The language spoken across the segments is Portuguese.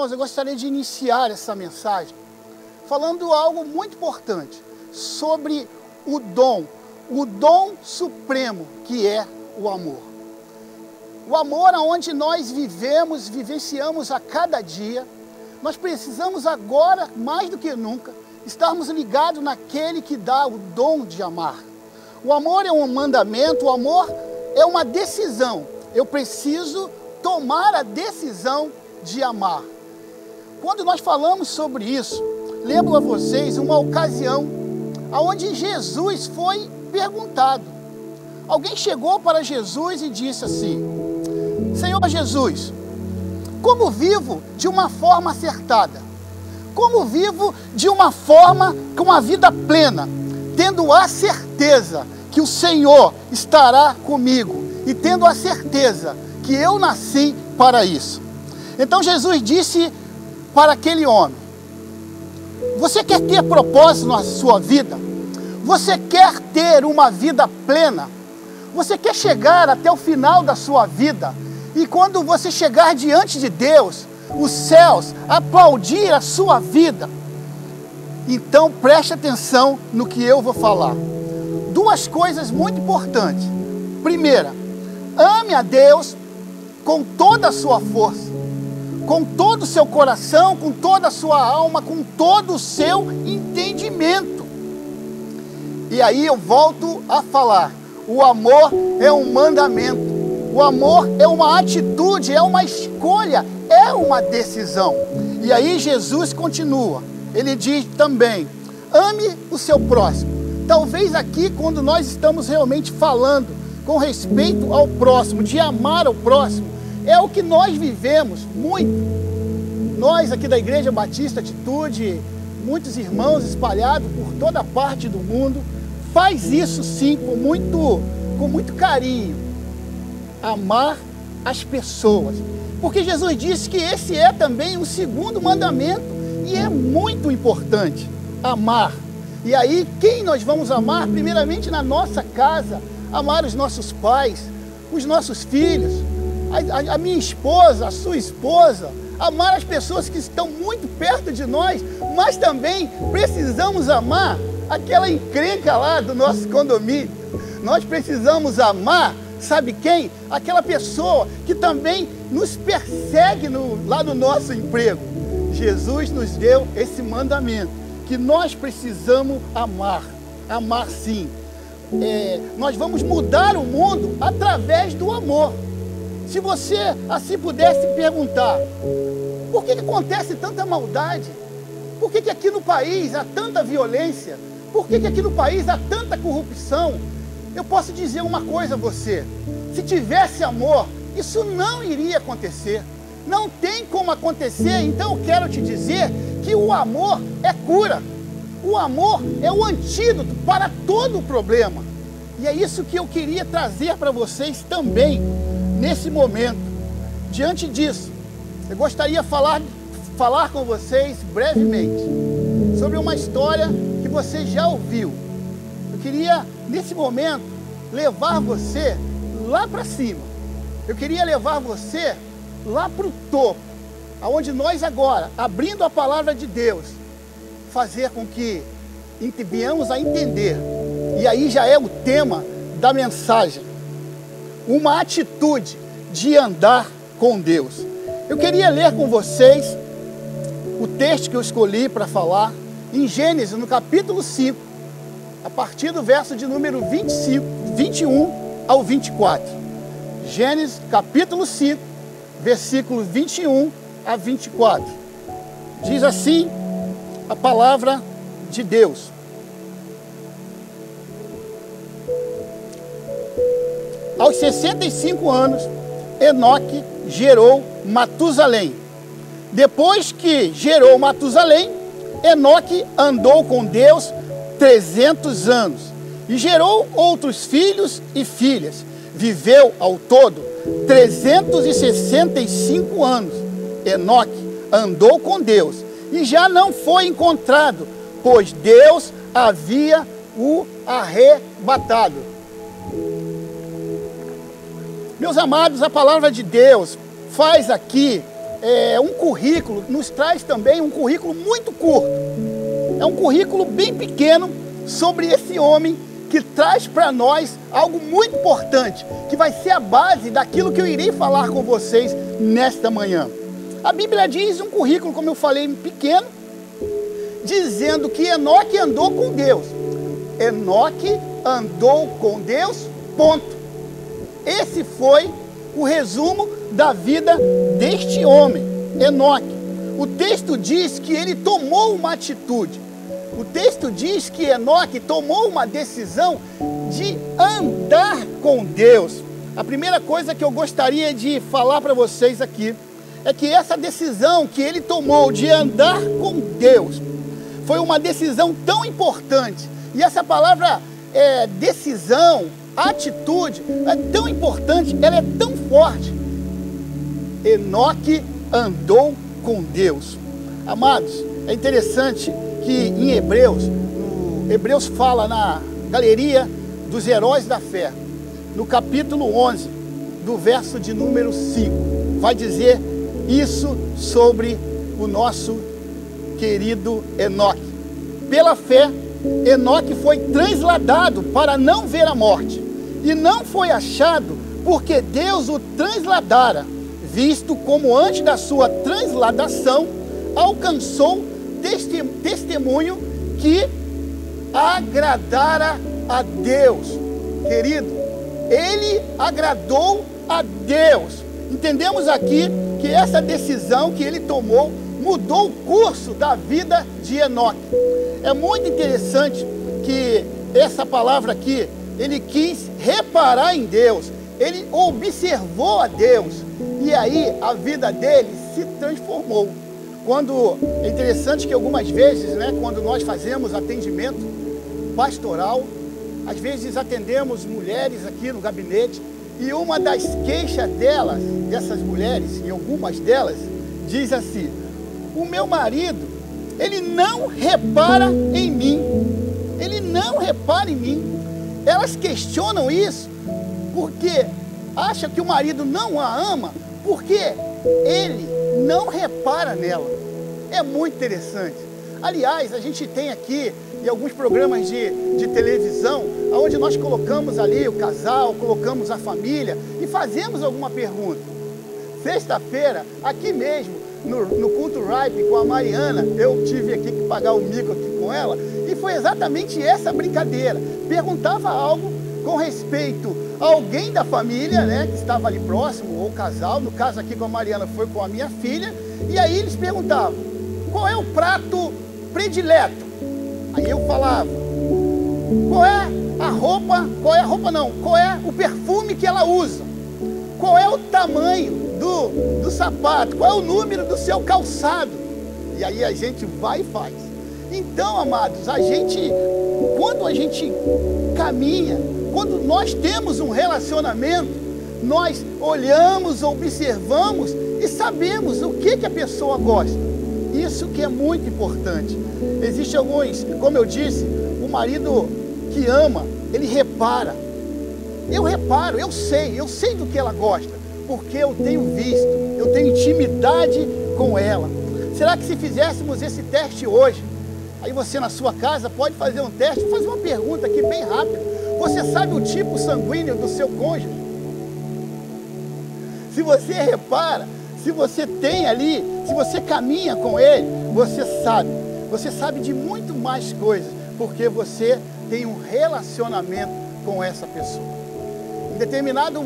irmãos, eu gostaria de iniciar essa mensagem falando algo muito importante sobre o dom, o dom supremo que é o amor. O amor aonde nós vivemos, vivenciamos a cada dia, nós precisamos agora, mais do que nunca, estarmos ligados naquele que dá o dom de amar. O amor é um mandamento, o amor é uma decisão. Eu preciso tomar a decisão de amar. Quando nós falamos sobre isso, lembro a vocês uma ocasião onde Jesus foi perguntado. Alguém chegou para Jesus e disse assim: Senhor Jesus, como vivo de uma forma acertada? Como vivo de uma forma com uma vida plena, tendo a certeza que o Senhor estará comigo e tendo a certeza que eu nasci para isso. Então Jesus disse para aquele homem: Você quer ter propósito na sua vida? Você quer ter uma vida plena? Você quer chegar até o final da sua vida? E quando você chegar diante de Deus, os céus aplaudir a sua vida, então preste atenção no que eu vou falar. Duas coisas muito importantes. Primeira, ame a Deus com toda a sua força com todo o seu coração, com toda a sua alma, com todo o seu entendimento. E aí eu volto a falar: o amor é um mandamento, o amor é uma atitude, é uma escolha, é uma decisão. E aí Jesus continua, ele diz também: ame o seu próximo. Talvez aqui, quando nós estamos realmente falando com respeito ao próximo, de amar ao próximo, é o que nós vivemos muito. Nós aqui da Igreja Batista Atitude, muitos irmãos espalhados por toda parte do mundo, faz isso sim com muito, com muito carinho. Amar as pessoas. Porque Jesus disse que esse é também o segundo mandamento e é muito importante amar. E aí, quem nós vamos amar? Primeiramente na nossa casa, amar os nossos pais, os nossos filhos, a, a, minha esposa, a sua esposa, amar as pessoas que estão muito perto de nós, mas também precisamos amar aquela encrenca lá do nosso condomínio. Nós precisamos amar, sabe quem? Aquela pessoa que também nos persegue no, lá no nosso emprego. Jesus nos deu esse mandamento, que nós precisamos amar, amar sim. É, nós vamos mudar o mundo através do amor. Se você assim pudesse perguntar, por que, que acontece tanta maldade? Por que, que aqui no país há tanta violência? Por que, que aqui no país há tanta corrupção? Eu posso dizer uma coisa a você: se tivesse amor, isso não iria acontecer. Não tem como acontecer, então eu quero te dizer que o amor é cura. O amor é o antídoto para todo o problema. E é isso que eu queria trazer para vocês também nesse momento. Diante disso, eu gostaria de falar, falar com vocês brevemente sobre uma história que você já ouviu. Eu queria, nesse momento, levar você lá para cima. Eu queria levar você lá para o topo, aonde nós agora, abrindo a palavra de Deus, fazer com que venhamos a entender. E aí já é o tema da mensagem uma atitude de andar com Deus. Eu queria ler com vocês o texto que eu escolhi para falar em Gênesis, no capítulo 5, a partir do verso de número 25, 21 ao 24. Gênesis, capítulo 5, versículo 21 a 24. Diz assim a palavra de Deus. Aos 65 anos, Enoque gerou Matusalém. Depois que gerou Matusalém, Enoque andou com Deus 300 anos e gerou outros filhos e filhas. Viveu ao todo 365 anos. Enoque andou com Deus e já não foi encontrado, pois Deus havia o arrebatado. Meus amados, a palavra de Deus faz aqui é, um currículo, nos traz também um currículo muito curto. É um currículo bem pequeno sobre esse homem que traz para nós algo muito importante, que vai ser a base daquilo que eu irei falar com vocês nesta manhã. A Bíblia diz um currículo, como eu falei, pequeno, dizendo que Enoque andou com Deus. Enoque andou com Deus, ponto. Esse foi o resumo da vida deste homem, Enoque. O texto diz que ele tomou uma atitude. O texto diz que Enoque tomou uma decisão de andar com Deus. A primeira coisa que eu gostaria de falar para vocês aqui é que essa decisão que ele tomou de andar com Deus foi uma decisão tão importante. E essa palavra é, decisão, atitude, é tão importante, ela é tão forte. Enoque andou com Deus. Amados, é interessante que em Hebreus, Hebreus fala na galeria dos heróis da fé, no capítulo 11, do verso de número 5, vai dizer isso sobre o nosso querido Enoque. Pela fé, Enoque foi transladado para não ver a morte, e não foi achado porque Deus o transladara, visto como antes da sua transladação alcançou testemunho que agradara a Deus. Querido, ele agradou a Deus. Entendemos aqui que essa decisão que ele tomou mudou o curso da vida de Enoque. É muito interessante que essa palavra aqui, ele quis reparar em Deus, ele observou a Deus, e aí a vida dele se transformou. Quando é interessante que algumas vezes, né, quando nós fazemos atendimento pastoral, às vezes atendemos mulheres aqui no gabinete e uma das queixas delas, dessas mulheres, e algumas delas, diz assim: "O meu marido, ele não repara em mim. Ele não repara em mim." Elas questionam isso porque acha que o marido não a ama porque ele não repara nela. É muito interessante. Aliás, a gente tem aqui em alguns programas de, de televisão, onde nós colocamos ali o casal, colocamos a família e fazemos alguma pergunta. Sexta-feira, aqui mesmo, no, no culto Ripe com a Mariana, eu tive aqui que pagar o mico aqui com ela, e foi exatamente essa brincadeira. Perguntava algo com respeito a alguém da família, né, que estava ali próximo, ou casal, no caso aqui com a Mariana foi com a minha filha, e aí eles perguntavam, qual é o prato predileto? Aí eu falava, qual é a roupa, qual é a roupa não, qual é o perfume que ela usa? Qual é o tamanho do, do sapato? Qual é o número do seu calçado? E aí a gente vai e faz. Então, amados, a gente, quando a gente caminha quando nós temos um relacionamento, nós olhamos, observamos e sabemos o que, que a pessoa gosta. Isso que é muito importante. Existem alguns, como eu disse, o marido que ama, ele repara. Eu reparo, eu sei, eu sei do que ela gosta, porque eu tenho visto, eu tenho intimidade com ela. Será que se fizéssemos esse teste hoje, aí você na sua casa pode fazer um teste, fazer uma pergunta aqui bem rápida. Você sabe o tipo sanguíneo do seu cônjuge? Se você repara, se você tem ali, se você caminha com ele, você sabe. Você sabe de muito mais coisas, porque você tem um relacionamento com essa pessoa. Em determinado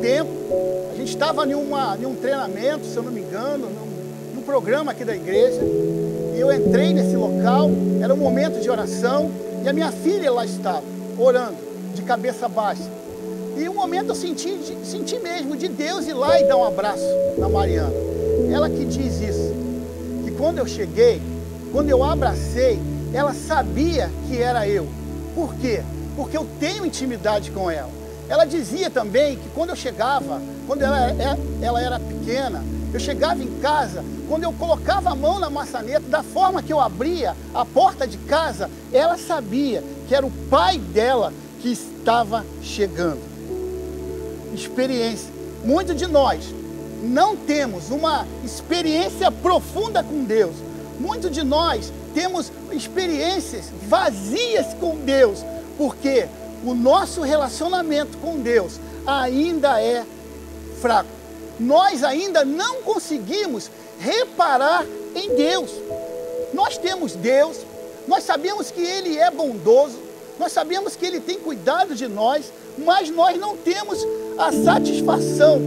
tempo, a gente estava em, em um treinamento, se eu não me engano, num, num programa aqui da igreja, e eu entrei nesse local, era um momento de oração, e a minha filha lá estava orando, de cabeça baixa. E um momento eu senti, senti mesmo de Deus ir lá e dar um abraço na Mariana. Ela que diz isso. Que quando eu cheguei, quando eu abracei, ela sabia que era eu. Por quê? Porque eu tenho intimidade com ela. Ela dizia também que quando eu chegava, quando ela, é, ela era pequena, eu chegava em casa, quando eu colocava a mão na maçaneta, da forma que eu abria a porta de casa, ela sabia que era o pai dela que estava chegando. Experiência. Muitos de nós não temos uma experiência profunda com Deus. Muitos de nós temos experiências vazias com Deus, porque o nosso relacionamento com Deus ainda é fraco. Nós ainda não conseguimos reparar em Deus. Nós temos Deus, nós sabemos que Ele é bondoso, nós sabemos que Ele tem cuidado de nós, mas nós não temos a satisfação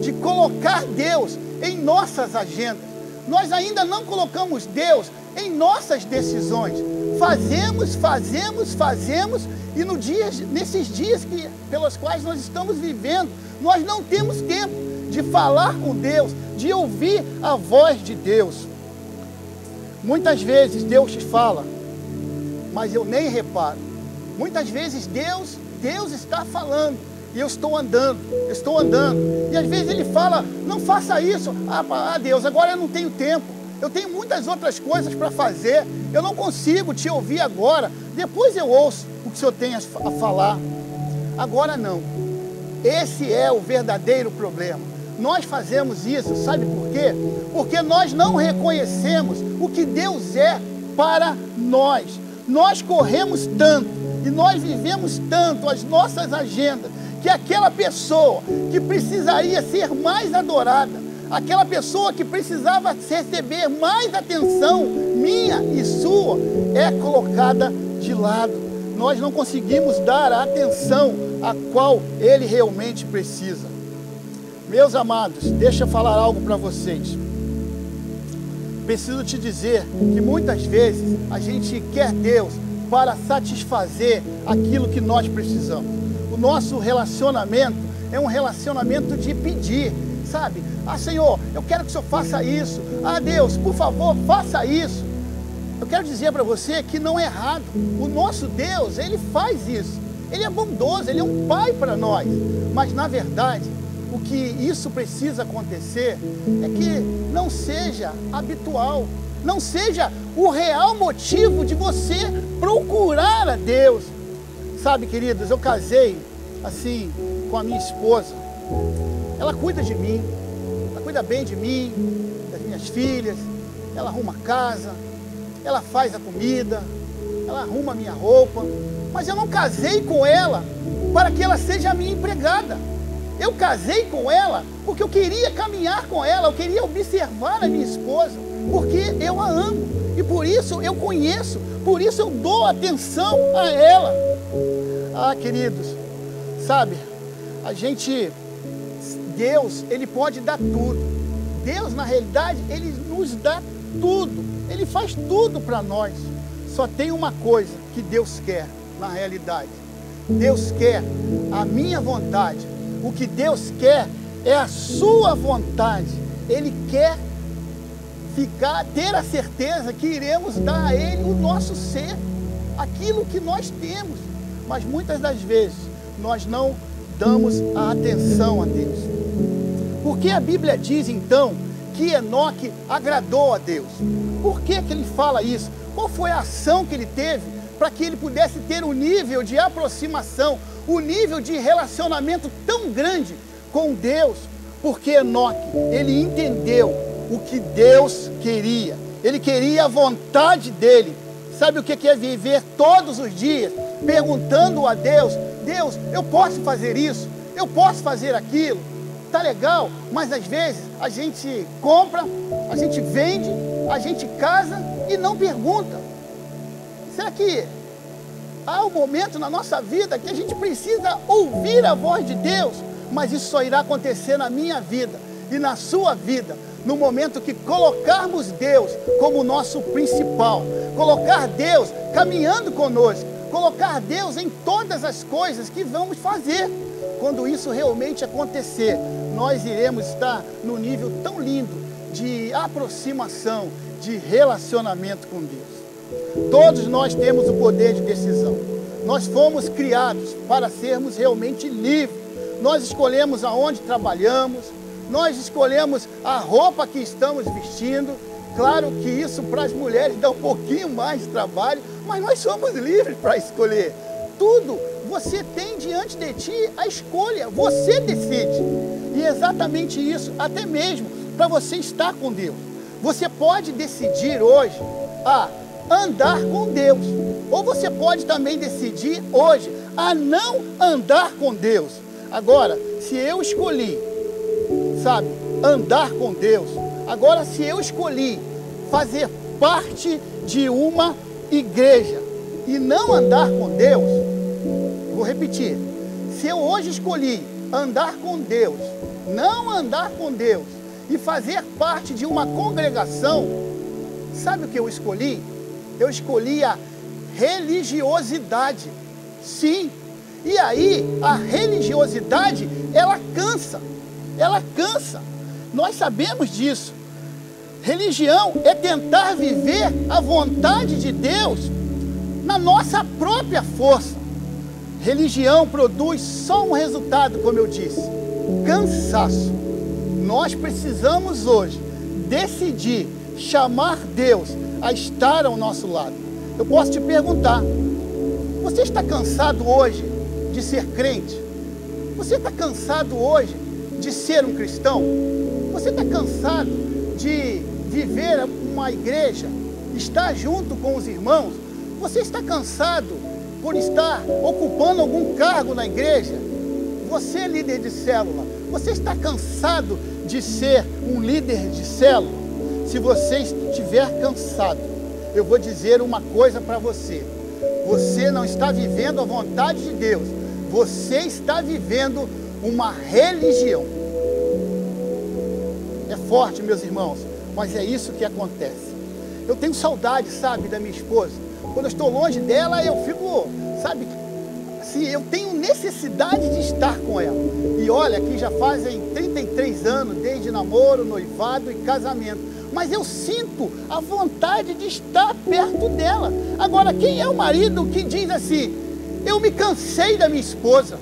de colocar Deus em nossas agendas. Nós ainda não colocamos Deus em nossas decisões. Fazemos, fazemos, fazemos, e no dia, nesses dias que, pelos quais nós estamos vivendo, nós não temos tempo de falar com Deus, de ouvir a voz de Deus. Muitas vezes Deus te fala, mas eu nem reparo. Muitas vezes Deus, Deus está falando e eu estou andando, estou andando. E às vezes ele fala, não faça isso. Ah, ah Deus, agora eu não tenho tempo. Eu tenho muitas outras coisas para fazer. Eu não consigo te ouvir agora. Depois eu ouço o que o Senhor tem a falar. Agora não. Esse é o verdadeiro problema. Nós fazemos isso, sabe por quê? Porque nós não reconhecemos o que Deus é para nós. Nós corremos tanto e nós vivemos tanto as nossas agendas que aquela pessoa que precisaria ser mais adorada, aquela pessoa que precisava receber mais atenção minha e sua, é colocada de lado. Nós não conseguimos dar a atenção a qual ele realmente precisa. Meus amados, deixa eu falar algo para vocês. Preciso te dizer que muitas vezes a gente quer Deus para satisfazer aquilo que nós precisamos nosso relacionamento é um relacionamento de pedir, sabe? Ah, Senhor, eu quero que o Senhor faça isso. Ah, Deus, por favor, faça isso. Eu quero dizer para você que não é errado. O nosso Deus, ele faz isso. Ele é bondoso, ele é um pai para nós. Mas na verdade, o que isso precisa acontecer é que não seja habitual, não seja o real motivo de você procurar a Deus. Sabe, queridos, eu casei assim com a minha esposa. Ela cuida de mim, ela cuida bem de mim, das minhas filhas, ela arruma a casa, ela faz a comida, ela arruma a minha roupa. Mas eu não casei com ela para que ela seja a minha empregada. Eu casei com ela porque eu queria caminhar com ela, eu queria observar a minha esposa, porque eu a amo. E por isso eu conheço, por isso eu dou atenção a ela. Ah, queridos, Sabe, a gente, Deus, Ele pode dar tudo. Deus, na realidade, Ele nos dá tudo. Ele faz tudo para nós. Só tem uma coisa que Deus quer, na realidade. Deus quer a minha vontade. O que Deus quer é a sua vontade. Ele quer ficar, ter a certeza que iremos dar a Ele o nosso ser, aquilo que nós temos. Mas muitas das vezes nós não damos a atenção a Deus. Porque a Bíblia diz então que Enoque agradou a Deus. Por que, que ele fala isso? Qual foi a ação que ele teve para que ele pudesse ter um nível de aproximação, um nível de relacionamento tão grande com Deus? Porque Enoque, ele entendeu o que Deus queria. Ele queria a vontade dele. Sabe o que é viver todos os dias perguntando a Deus Deus, eu posso fazer isso, eu posso fazer aquilo. Tá legal, mas às vezes a gente compra, a gente vende, a gente casa e não pergunta. Será que há um momento na nossa vida que a gente precisa ouvir a voz de Deus? Mas isso só irá acontecer na minha vida e na sua vida, no momento que colocarmos Deus como nosso principal, colocar Deus caminhando conosco, colocar Deus em todas as coisas que vamos fazer. Quando isso realmente acontecer, nós iremos estar no nível tão lindo de aproximação, de relacionamento com Deus. Todos nós temos o poder de decisão. Nós fomos criados para sermos realmente livres. Nós escolhemos aonde trabalhamos, nós escolhemos a roupa que estamos vestindo. Claro que isso para as mulheres dá um pouquinho mais de trabalho, mas nós somos livres para escolher. tudo, você tem diante de ti a escolha, você decide. E é exatamente isso, até mesmo para você estar com Deus. Você pode decidir hoje a andar com Deus, ou você pode também decidir hoje a não andar com Deus. Agora, se eu escolhi, sabe, andar com Deus, agora se eu escolhi fazer parte de uma igreja e não andar com Deus, vou repetir, se eu hoje escolhi andar com Deus, não andar com Deus e fazer parte de uma congregação, sabe o que eu escolhi? Eu escolhi a religiosidade. Sim. E aí, a religiosidade, ela cansa. Ela cansa. Nós sabemos disso. Religião é tentar viver a vontade de Deus na nossa própria força. Religião produz só um resultado, como eu disse: cansaço. Nós precisamos hoje decidir chamar Deus a estar ao nosso lado. Eu posso te perguntar: você está cansado hoje de ser crente? Você está cansado hoje de ser um cristão? Você está cansado de viver uma igreja, estar junto com os irmãos? Você está cansado por estar ocupando algum cargo na igreja? Você, é líder de célula, você está cansado de ser um líder de célula? Se você estiver cansado, eu vou dizer uma coisa para você você não está vivendo a vontade de Deus. Você está vivendo uma religião. É forte, meus irmãos, mas é isso que acontece. Eu tenho saudade, sabe, da minha esposa. Quando eu estou longe dela, eu fico, sabe, assim, eu tenho necessidade de estar com ela. E olha que já fazem 33 anos, desde namoro, noivado e casamento mas eu sinto a vontade de estar perto dela. Agora, quem é o marido que diz assim: Eu me cansei da minha esposa?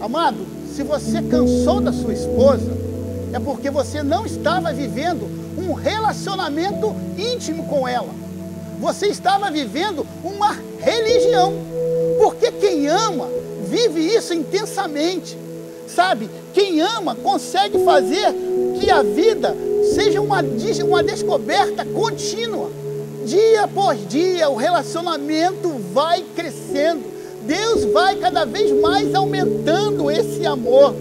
Amado, se você cansou da sua esposa, é porque você não estava vivendo um relacionamento íntimo com ela. Você estava vivendo uma religião. Porque quem ama vive isso intensamente. Sabe? Quem ama consegue fazer que a vida seja uma, uma descoberta contínua. Dia após dia, o relacionamento vai crescendo. Deus vai cada vez mais aumentando esse amor.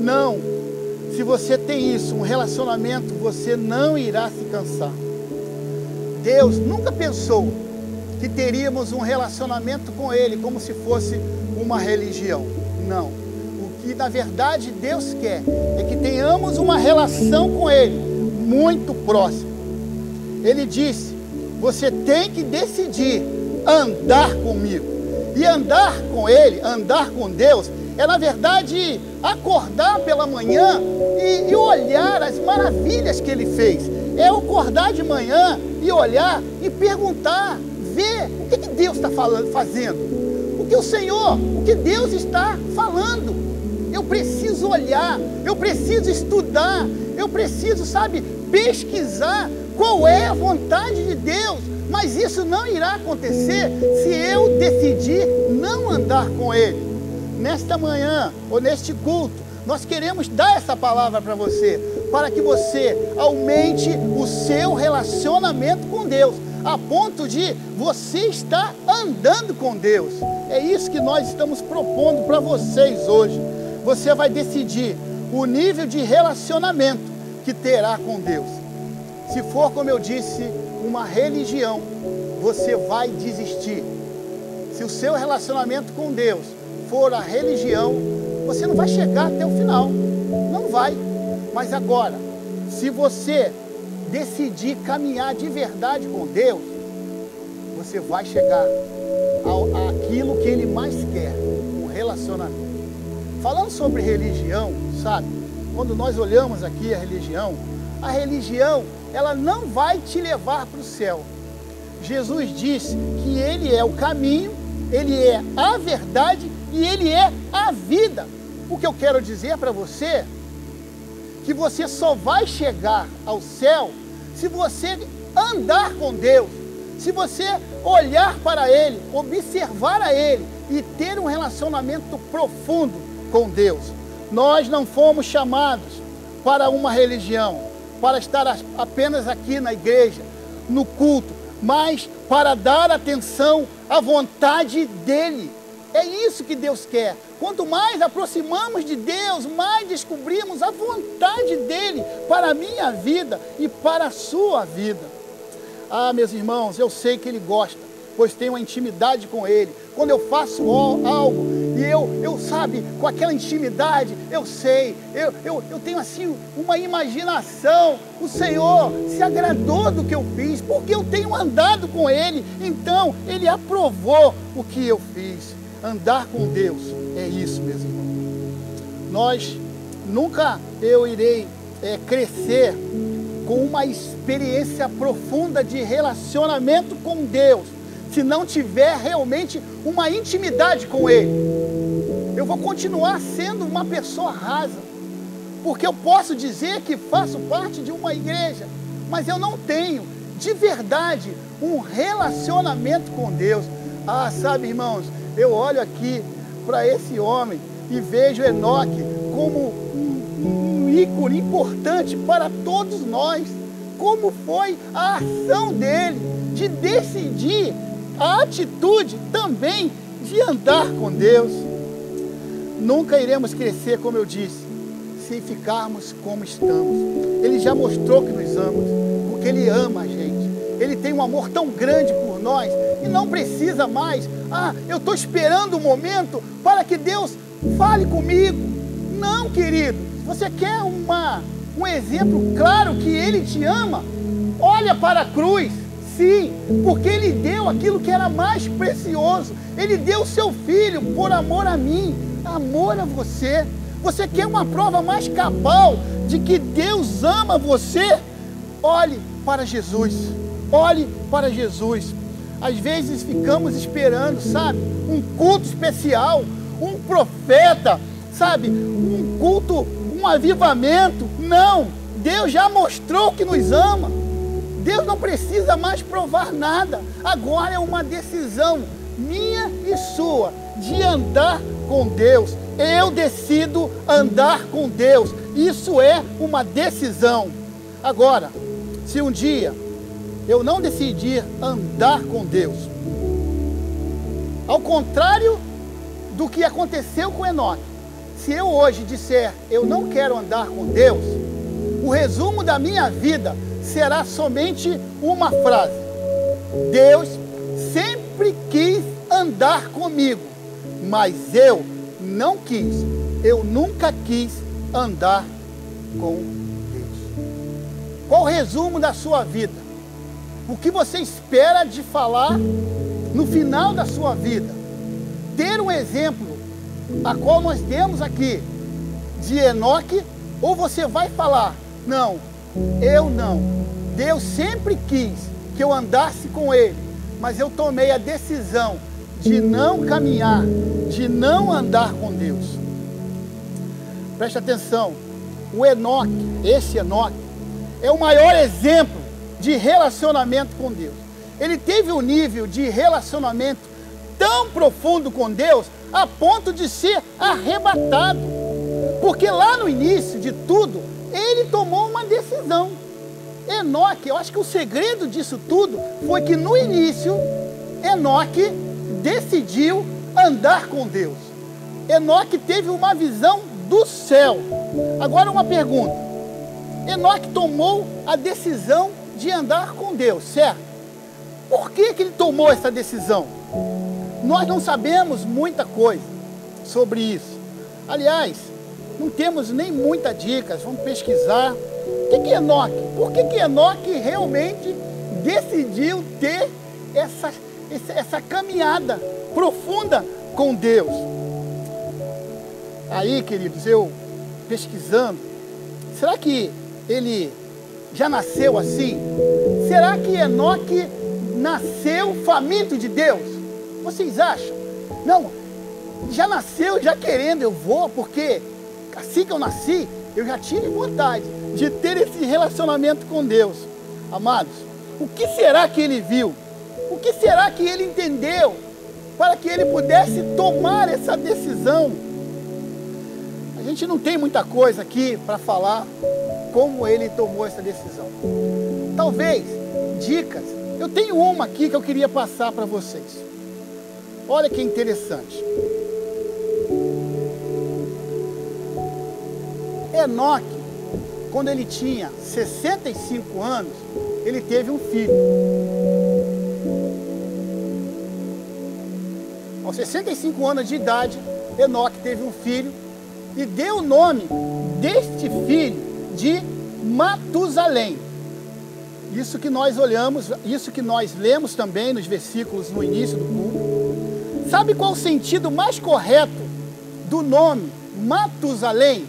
Não, se você tem isso, um relacionamento, você não irá se cansar. Deus nunca pensou que teríamos um relacionamento com Ele como se fosse uma religião. Não. O que na verdade Deus quer é que tenhamos uma relação com Ele muito próximo. Ele disse: Você tem que decidir andar comigo. E andar com Ele, andar com Deus, é na verdade acordar pela manhã e, e olhar as maravilhas que Ele fez. É acordar de manhã e olhar e perguntar, ver o que, que Deus está fazendo, o que o Senhor, o que Deus está falando. Eu preciso olhar, eu preciso estudar, eu preciso, sabe, pesquisar qual é a vontade de Deus. Mas isso não irá acontecer se eu decidir não andar com Ele. Nesta manhã, ou neste culto, nós queremos dar essa palavra para você, para que você aumente o seu relacionamento com Deus, a ponto de você estar andando com Deus. É isso que nós estamos propondo para vocês hoje. Você vai decidir o nível de relacionamento que terá com Deus. Se for, como eu disse, uma religião, você vai desistir. Se o seu relacionamento com Deus for a religião, você não vai chegar até o final. Não vai. Mas agora, se você decidir caminhar de verdade com Deus, você vai chegar ao, àquilo que Ele mais quer, um relacionamento. Falando sobre religião, sabe? quando nós olhamos aqui a religião, a religião, ela não vai te levar para o céu. Jesus disse que ele é o caminho, ele é a verdade e ele é a vida. O que eu quero dizer para você que você só vai chegar ao céu se você andar com Deus, se você olhar para Ele, observar a Ele e ter um relacionamento profundo com Deus. Nós não fomos chamados para uma religião, para estar apenas aqui na igreja, no culto, mas para dar atenção à vontade dEle. É isso que Deus quer. Quanto mais aproximamos de Deus, mais descobrimos a vontade dEle para a minha vida e para a sua vida. Ah, meus irmãos, eu sei que Ele gosta, pois tenho uma intimidade com Ele. Quando eu faço algo e eu, eu sabe, com aquela intimidade, eu sei, eu, eu, eu tenho assim uma imaginação. O Senhor se agradou do que eu fiz, porque eu tenho andado com Ele, então Ele aprovou o que eu fiz. Andar com Deus é isso, meus irmãos. Nós nunca eu irei é, crescer com uma experiência profunda de relacionamento com Deus, se não tiver realmente uma intimidade com Ele. Eu vou continuar sendo uma pessoa rasa, porque eu posso dizer que faço parte de uma igreja, mas eu não tenho de verdade um relacionamento com Deus. Ah, sabe, irmãos, eu olho aqui para esse homem e vejo Enoque como um, um ícone importante para todos nós como foi a ação dele de decidir, a atitude também de andar com Deus. Nunca iremos crescer, como eu disse, se ficarmos como estamos. Ele já mostrou que nos ama, porque Ele ama a gente. Ele tem um amor tão grande por nós e não precisa mais. Ah, eu estou esperando o um momento para que Deus fale comigo. Não, querido. Você quer uma um exemplo claro que Ele te ama, olha para a cruz, sim, porque Ele deu aquilo que era mais precioso. Ele deu o seu filho por amor a mim, amor a você. Você quer uma prova mais cabal de que Deus ama você? Olhe para Jesus. Olhe para Jesus. Às vezes ficamos esperando, sabe, um culto especial, um profeta, sabe, um culto um avivamento. Não, Deus já mostrou que nos ama. Deus não precisa mais provar nada. Agora é uma decisão minha e sua de andar com Deus. Eu decido andar com Deus. Isso é uma decisão. Agora, se um dia eu não decidir andar com Deus, ao contrário do que aconteceu com Enoque, se eu hoje disser eu não quero andar com Deus, o resumo da minha vida será somente uma frase: Deus sempre quis andar comigo, mas eu não quis, eu nunca quis andar com Deus. Qual o resumo da sua vida? O que você espera de falar no final da sua vida? Ter um exemplo a qual nós temos aqui de Enoque, ou você vai falar, não, eu não. Deus sempre quis que eu andasse com ele, mas eu tomei a decisão de não caminhar, de não andar com Deus. Preste atenção, o Enoque, esse Enoque, é o maior exemplo de relacionamento com Deus. Ele teve um nível de relacionamento tão profundo com Deus a ponto de ser arrebatado. Porque lá no início de tudo, ele tomou uma decisão. Enoque, eu acho que o segredo disso tudo foi que no início, Enoque decidiu andar com Deus. Enoque teve uma visão do céu. Agora uma pergunta. Enoque tomou a decisão de andar com Deus, certo? Por que, que ele tomou essa decisão? Nós não sabemos muita coisa sobre isso. Aliás, não temos nem muitas dicas, vamos pesquisar. O que, que Enoque? Por que, que Enoque realmente decidiu ter essa, essa caminhada profunda com Deus? Aí, queridos, eu pesquisando, será que ele já nasceu assim? Será que Enoque nasceu faminto de Deus? Vocês acham? Não, já nasceu já querendo, eu vou, porque assim que eu nasci, eu já tive vontade de ter esse relacionamento com Deus. Amados, o que será que ele viu? O que será que ele entendeu para que ele pudesse tomar essa decisão? A gente não tem muita coisa aqui para falar como ele tomou essa decisão. Talvez dicas. Eu tenho uma aqui que eu queria passar para vocês. Olha que interessante. Enoque, quando ele tinha 65 anos, ele teve um filho. Aos 65 anos de idade, Enoque teve um filho e deu o nome deste filho de Matusalém. Isso que nós olhamos, isso que nós lemos também nos versículos no início do culto. Sabe qual o sentido mais correto do nome Matusalém?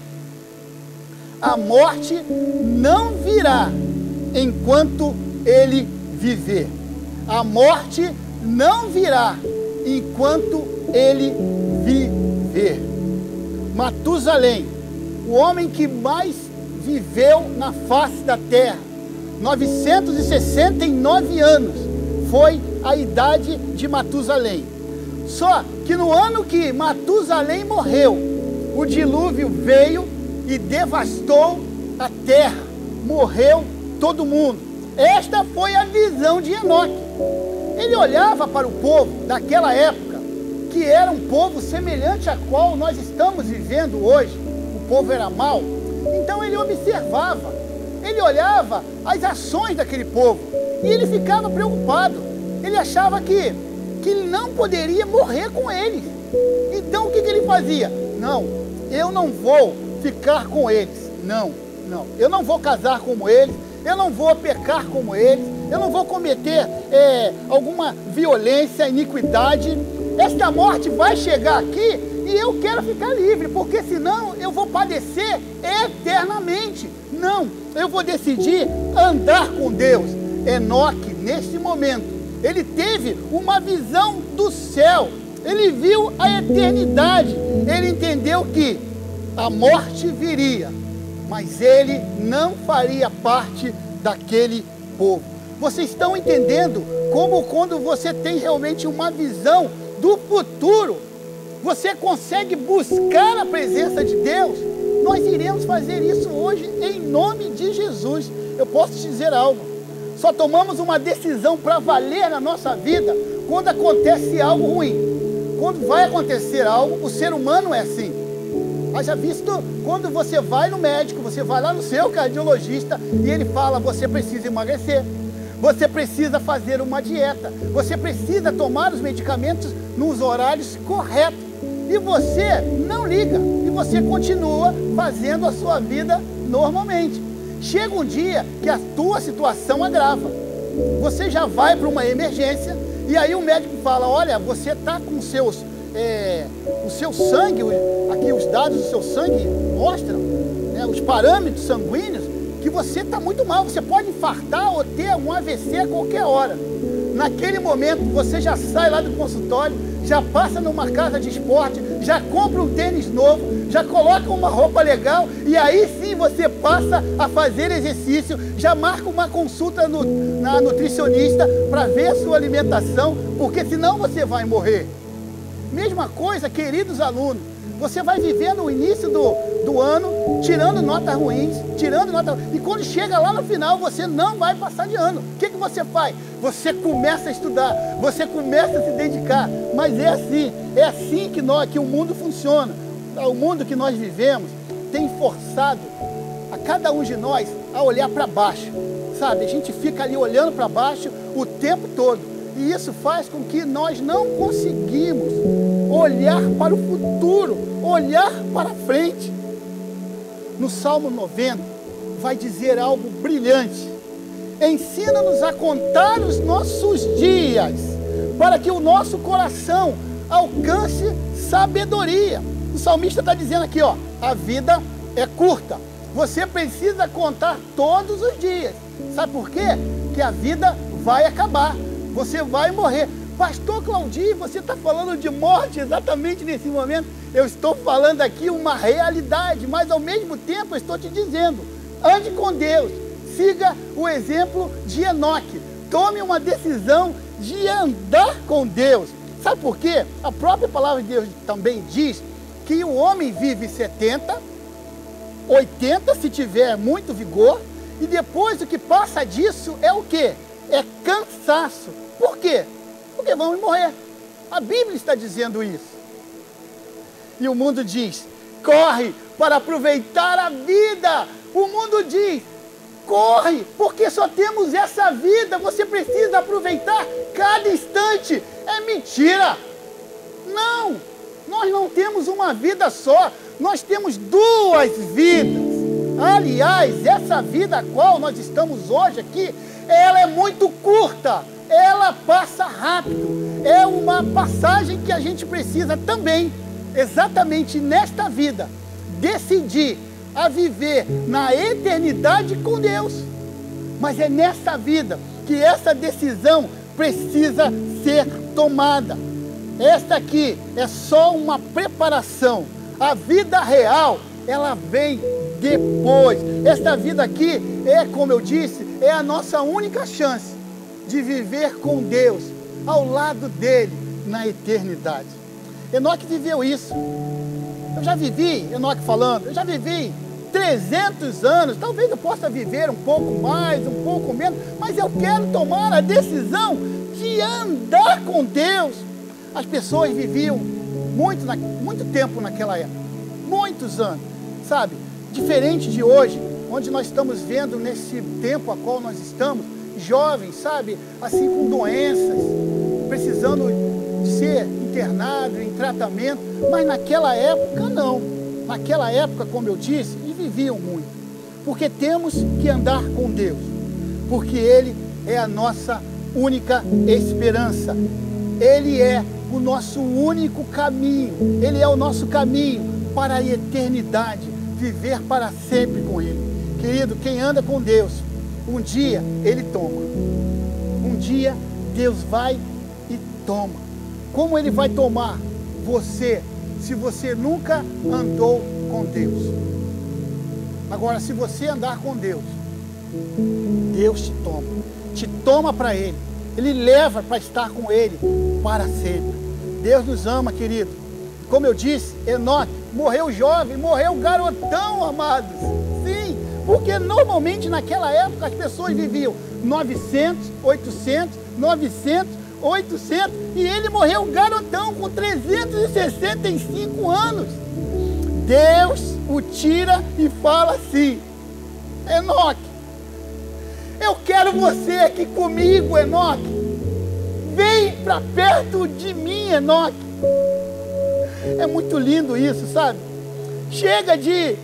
A morte não virá enquanto ele viver. A morte não virá enquanto ele viver. Matusalém, o homem que mais viveu na face da terra, 969 anos foi a idade de Matusalém. Só que no ano que Matusalém morreu, o dilúvio veio e devastou a terra, morreu todo mundo. Esta foi a visão de Enoque. Ele olhava para o povo daquela época, que era um povo semelhante a qual nós estamos vivendo hoje. O povo era mau. Então ele observava, ele olhava as ações daquele povo e ele ficava preocupado. Ele achava que, que não poderia morrer com eles. Então o que, que ele fazia? Não, eu não vou ficar com eles. Não, não. Eu não vou casar como eles, eu não vou pecar como eles, eu não vou cometer é, alguma violência, iniquidade. Esta morte vai chegar aqui e eu quero ficar livre, porque senão eu vou padecer eternamente. Não, eu vou decidir andar com Deus. Enoque, nesse momento, ele teve uma visão do céu, ele viu a eternidade, ele entendeu que a morte viria, mas ele não faria parte daquele povo. Vocês estão entendendo como quando você tem realmente uma visão do futuro, você consegue buscar a presença de Deus? Nós iremos fazer isso hoje em nome de Jesus. Eu posso te dizer algo. Só tomamos uma decisão para valer na nossa vida quando acontece algo ruim. Quando vai acontecer algo, o ser humano é assim. Haja visto quando você vai no médico, você vai lá no seu cardiologista e ele fala: você precisa emagrecer, você precisa fazer uma dieta, você precisa tomar os medicamentos nos horários corretos. E você não liga, e você continua fazendo a sua vida normalmente. Chega um dia que a tua situação agrava. Você já vai para uma emergência e aí o médico fala: olha, você está com seus é, o seu sangue, aqui os dados do seu sangue mostram, né, os parâmetros sanguíneos, que você está muito mal. Você pode infartar ou ter um AVC a qualquer hora. Naquele momento, você já sai lá do consultório, já passa numa casa de esporte, já compra um tênis novo, já coloca uma roupa legal e aí sim você passa a fazer exercício, já marca uma consulta no, na nutricionista para ver a sua alimentação, porque senão você vai morrer. Mesma coisa, queridos alunos, você vai vivendo o início do, do ano, tirando notas ruins, tirando notas. E quando chega lá no final, você não vai passar de ano. O que, que você faz? Você começa a estudar, você começa a se dedicar. Mas é assim, é assim que, nós, que o mundo funciona. O mundo que nós vivemos tem forçado a cada um de nós a olhar para baixo. Sabe? A gente fica ali olhando para baixo o tempo todo. E isso faz com que nós não conseguimos olhar para o futuro, olhar para frente. No Salmo 90 vai dizer algo brilhante. Ensina-nos a contar os nossos dias, para que o nosso coração alcance sabedoria. O salmista está dizendo aqui, ó, a vida é curta. Você precisa contar todos os dias. Sabe por quê? Que a vida vai acabar você vai morrer. Pastor Claudio, você está falando de morte exatamente nesse momento. Eu estou falando aqui uma realidade, mas ao mesmo tempo eu estou te dizendo: ande com Deus, siga o exemplo de Enoque, tome uma decisão de andar com Deus. Sabe por quê? A própria palavra de Deus também diz que o homem vive 70, 80 se tiver muito vigor, e depois o que passa disso é o quê? É cansaço. Por quê? Porque vamos morrer. A Bíblia está dizendo isso. E o mundo diz: corre para aproveitar a vida. O mundo diz: corre, porque só temos essa vida. Você precisa aproveitar cada instante. É mentira. Não, nós não temos uma vida só, nós temos duas vidas. Aliás, essa vida a qual nós estamos hoje aqui, ela é muito curta, ela passa rápido. É uma passagem que a gente precisa também, exatamente nesta vida, decidir a viver na eternidade com Deus. Mas é nessa vida que essa decisão precisa ser tomada. Esta aqui é só uma preparação. A vida real, ela vem depois. Esta vida aqui é, como eu disse, é a nossa única chance de viver com Deus, ao lado dele, na eternidade. Enoque viveu isso. Eu já vivi, Enoque falando, eu já vivi 300 anos, talvez eu possa viver um pouco mais, um pouco menos, mas eu quero tomar a decisão de andar com Deus. As pessoas viviam muito, muito tempo naquela época, muitos anos, sabe? Diferente de hoje, onde nós estamos vendo nesse tempo a qual nós estamos, jovens, sabe? Assim com doenças, precisando ser internado, em tratamento, mas naquela época não. Naquela época, como eu disse, e viviam muito. Porque temos que andar com Deus, porque Ele é a nossa única esperança. Ele é o nosso único caminho. Ele é o nosso caminho para a eternidade, viver para sempre com Ele. Querido, quem anda com Deus, um dia Ele toma. Um dia Deus vai e toma. Como Ele vai tomar você se você nunca andou com Deus? Agora, se você andar com Deus, Deus te toma, te toma para Ele, Ele leva para estar com Ele para sempre. Deus nos ama, querido. Como eu disse, Enoque morreu jovem, morreu garotão, amados. Porque normalmente naquela época as pessoas viviam 900, 800, 900, 800 e ele morreu garotão com 365 anos. Deus o tira e fala assim: Enoque, eu quero você aqui comigo, Enoque. Vem para perto de mim, Enoque. É muito lindo isso, sabe? Chega de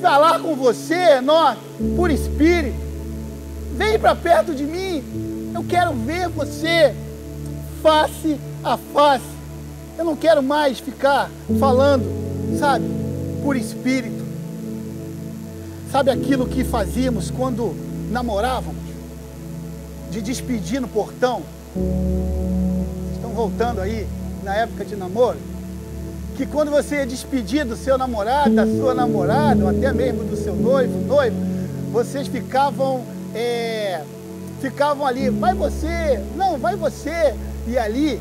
falar com você, Enoque, por espírito. Vem para perto de mim. Eu quero ver você face a face. Eu não quero mais ficar falando, sabe, por espírito. Sabe aquilo que fazíamos quando namorávamos? De despedir no portão? Estão voltando aí na época de namoro? Que quando você ia despedir do seu namorado, da sua namorada, ou até mesmo do seu noivo, noivo, vocês ficavam, é, ficavam ali, vai você, não, vai você, e ali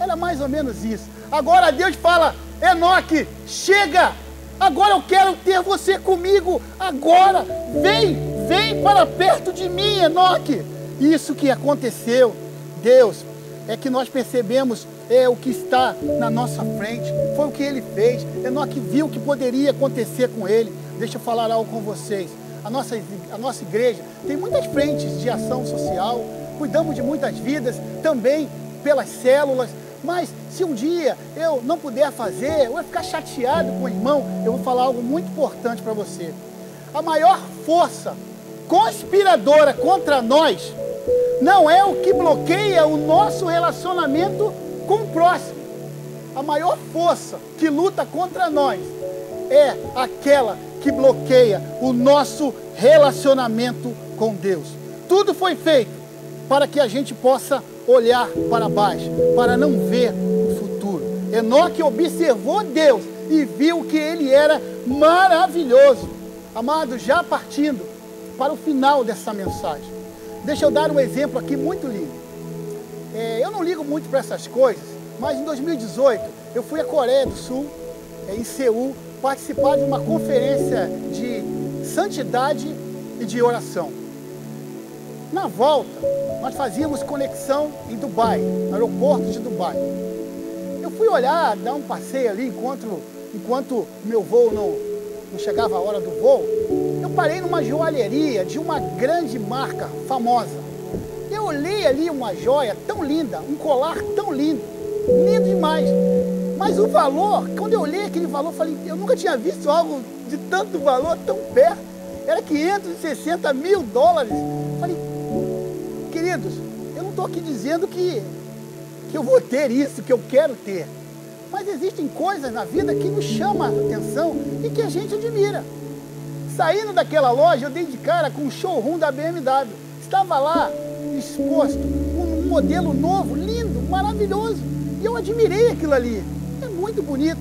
era mais ou menos isso. Agora Deus fala, Enoque, chega, agora eu quero ter você comigo, agora, vem, vem para perto de mim, Enoque. Isso que aconteceu, Deus, é que nós percebemos é o que está na nossa frente, foi o que ele fez. Enoque viu o que poderia acontecer com ele. Deixa eu falar algo com vocês. A nossa, a nossa igreja tem muitas frentes de ação social, cuidamos de muitas vidas também pelas células. Mas se um dia eu não puder fazer, eu vou ficar chateado com o irmão, eu vou falar algo muito importante para você. A maior força conspiradora contra nós não é o que bloqueia o nosso relacionamento com o próximo. A maior força que luta contra nós é aquela que bloqueia o nosso relacionamento com Deus. Tudo foi feito para que a gente possa olhar para baixo, para não ver o futuro. Enoque observou Deus e viu que ele era maravilhoso. Amado, já partindo para o final dessa mensagem, deixa eu dar um exemplo aqui muito lindo. É, eu não ligo muito para essas coisas, mas em 2018 eu fui à Coreia do Sul, é, em Seul, participar de uma conferência de santidade e de oração. Na volta, nós fazíamos conexão em Dubai, no aeroporto de Dubai. Eu fui olhar, dar um passeio ali enquanto, enquanto meu voo não, não chegava a hora do voo. Eu parei numa joalheria de uma grande marca famosa. Eu olhei ali uma joia tão linda, um colar tão lindo, lindo demais. Mas o valor, quando eu olhei aquele valor, falei, eu nunca tinha visto algo de tanto valor tão perto. Era 560 mil dólares. Falei, queridos, eu não estou aqui dizendo que, que eu vou ter isso, que eu quero ter. Mas existem coisas na vida que nos chamam a atenção e que a gente admira. Saindo daquela loja, eu dei de cara com o showroom da BMW. Estava lá exposto um modelo novo, lindo, maravilhoso. E eu admirei aquilo ali. É muito bonito.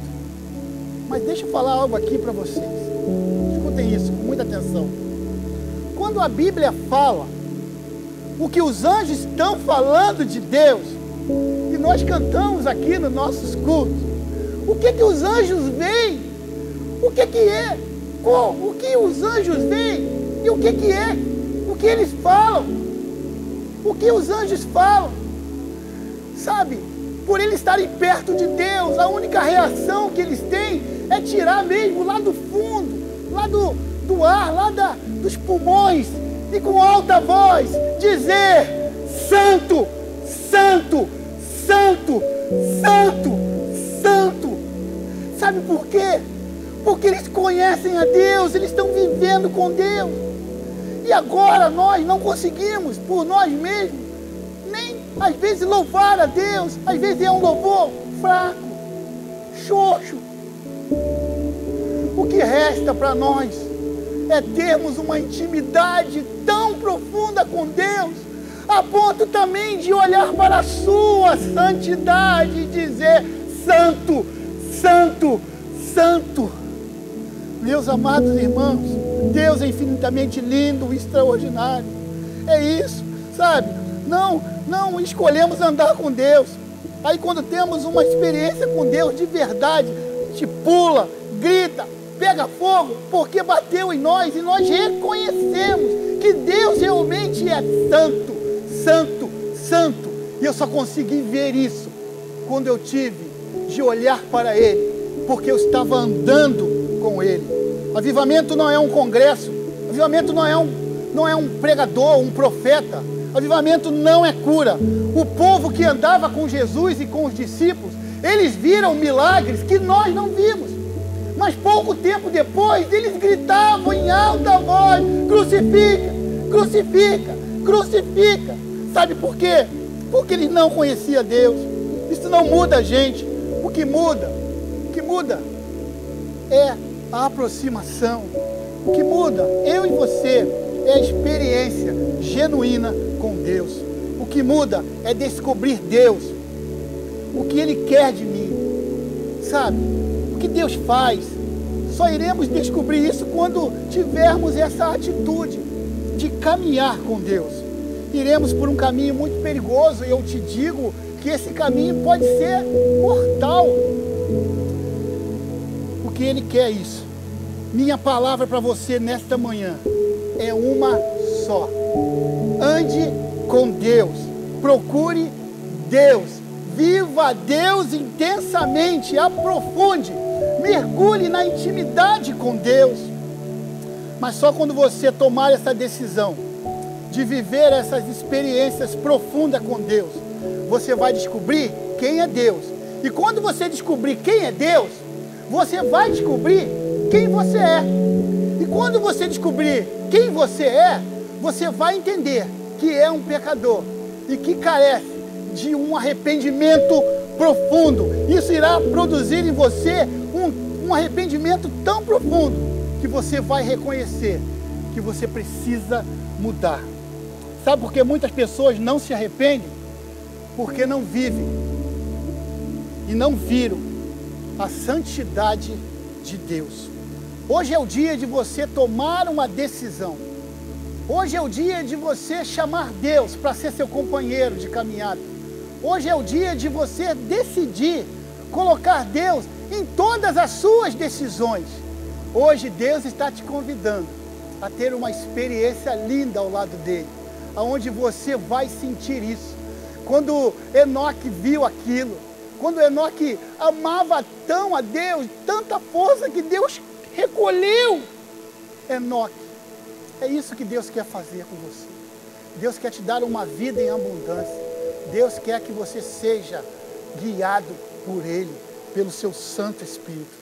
Mas deixa eu falar algo aqui para vocês. Escutem isso com muita atenção. Quando a Bíblia fala o que os anjos estão falando de Deus, e nós cantamos aqui nos nossos cultos, o que que os anjos veem? O que que é? O que os anjos veem? E o que que é? O que eles falam? O que os anjos falam? Sabe? Por eles estarem perto de Deus, a única reação que eles têm é tirar mesmo lá do fundo, lá do, do ar, lá da, dos pulmões, e com alta voz dizer: Santo, Santo, Santo, Santo, Santo. Sabe por quê? Porque eles conhecem a Deus, eles estão vivendo com Deus. E agora nós não conseguimos, por nós mesmos, nem às vezes louvar a Deus, às vezes é um louvor fraco, xoxo. O que resta para nós é termos uma intimidade tão profunda com Deus, a ponto também de olhar para a Sua santidade e dizer: Santo, Santo, Santo. Meus amados irmãos, Deus é infinitamente lindo, extraordinário. É isso, sabe? Não, não escolhemos andar com Deus. Aí quando temos uma experiência com Deus de verdade, gente pula, grita, pega fogo porque bateu em nós e nós reconhecemos que Deus realmente é santo, santo, santo. E eu só consegui ver isso quando eu tive de olhar para Ele, porque eu estava andando com Ele. Avivamento não é um congresso, avivamento não é um, não é um pregador, um profeta. Avivamento não é cura. O povo que andava com Jesus e com os discípulos, eles viram milagres que nós não vimos. Mas pouco tempo depois, eles gritavam em alta voz: crucifica, crucifica, crucifica. Sabe por quê? Porque eles não conheciam Deus. Isso não muda a gente. O que muda, o que muda é a aproximação. O que muda, eu e você, é a experiência genuína com Deus. O que muda é descobrir Deus, o que Ele quer de mim, sabe? que Deus faz. Só iremos descobrir isso quando tivermos essa atitude de caminhar com Deus. Iremos por um caminho muito perigoso e eu te digo que esse caminho pode ser mortal. Porque Ele quer isso. Minha palavra para você nesta manhã é uma só. Ande com Deus. Procure Deus. Viva Deus intensamente. Aprofunde mergulhe na intimidade com Deus. Mas só quando você tomar essa decisão de viver essas experiências profundas com Deus, você vai descobrir quem é Deus. E quando você descobrir quem é Deus, você vai descobrir quem você é. E quando você descobrir quem você é, você vai entender que é um pecador e que carece de um arrependimento profundo. Isso irá produzir em você um, um arrependimento tão profundo que você vai reconhecer que você precisa mudar. Sabe por que muitas pessoas não se arrependem? Porque não vivem e não viram a santidade de Deus. Hoje é o dia de você tomar uma decisão. Hoje é o dia de você chamar Deus para ser seu companheiro de caminhada. Hoje é o dia de você decidir colocar Deus em todas as suas decisões. Hoje Deus está te convidando a ter uma experiência linda ao lado dele, aonde você vai sentir isso. Quando Enoque viu aquilo, quando Enoque amava tão a Deus, tanta força que Deus recolheu Enoque. É isso que Deus quer fazer com você. Deus quer te dar uma vida em abundância. Deus quer que você seja guiado por Ele, pelo seu Santo Espírito.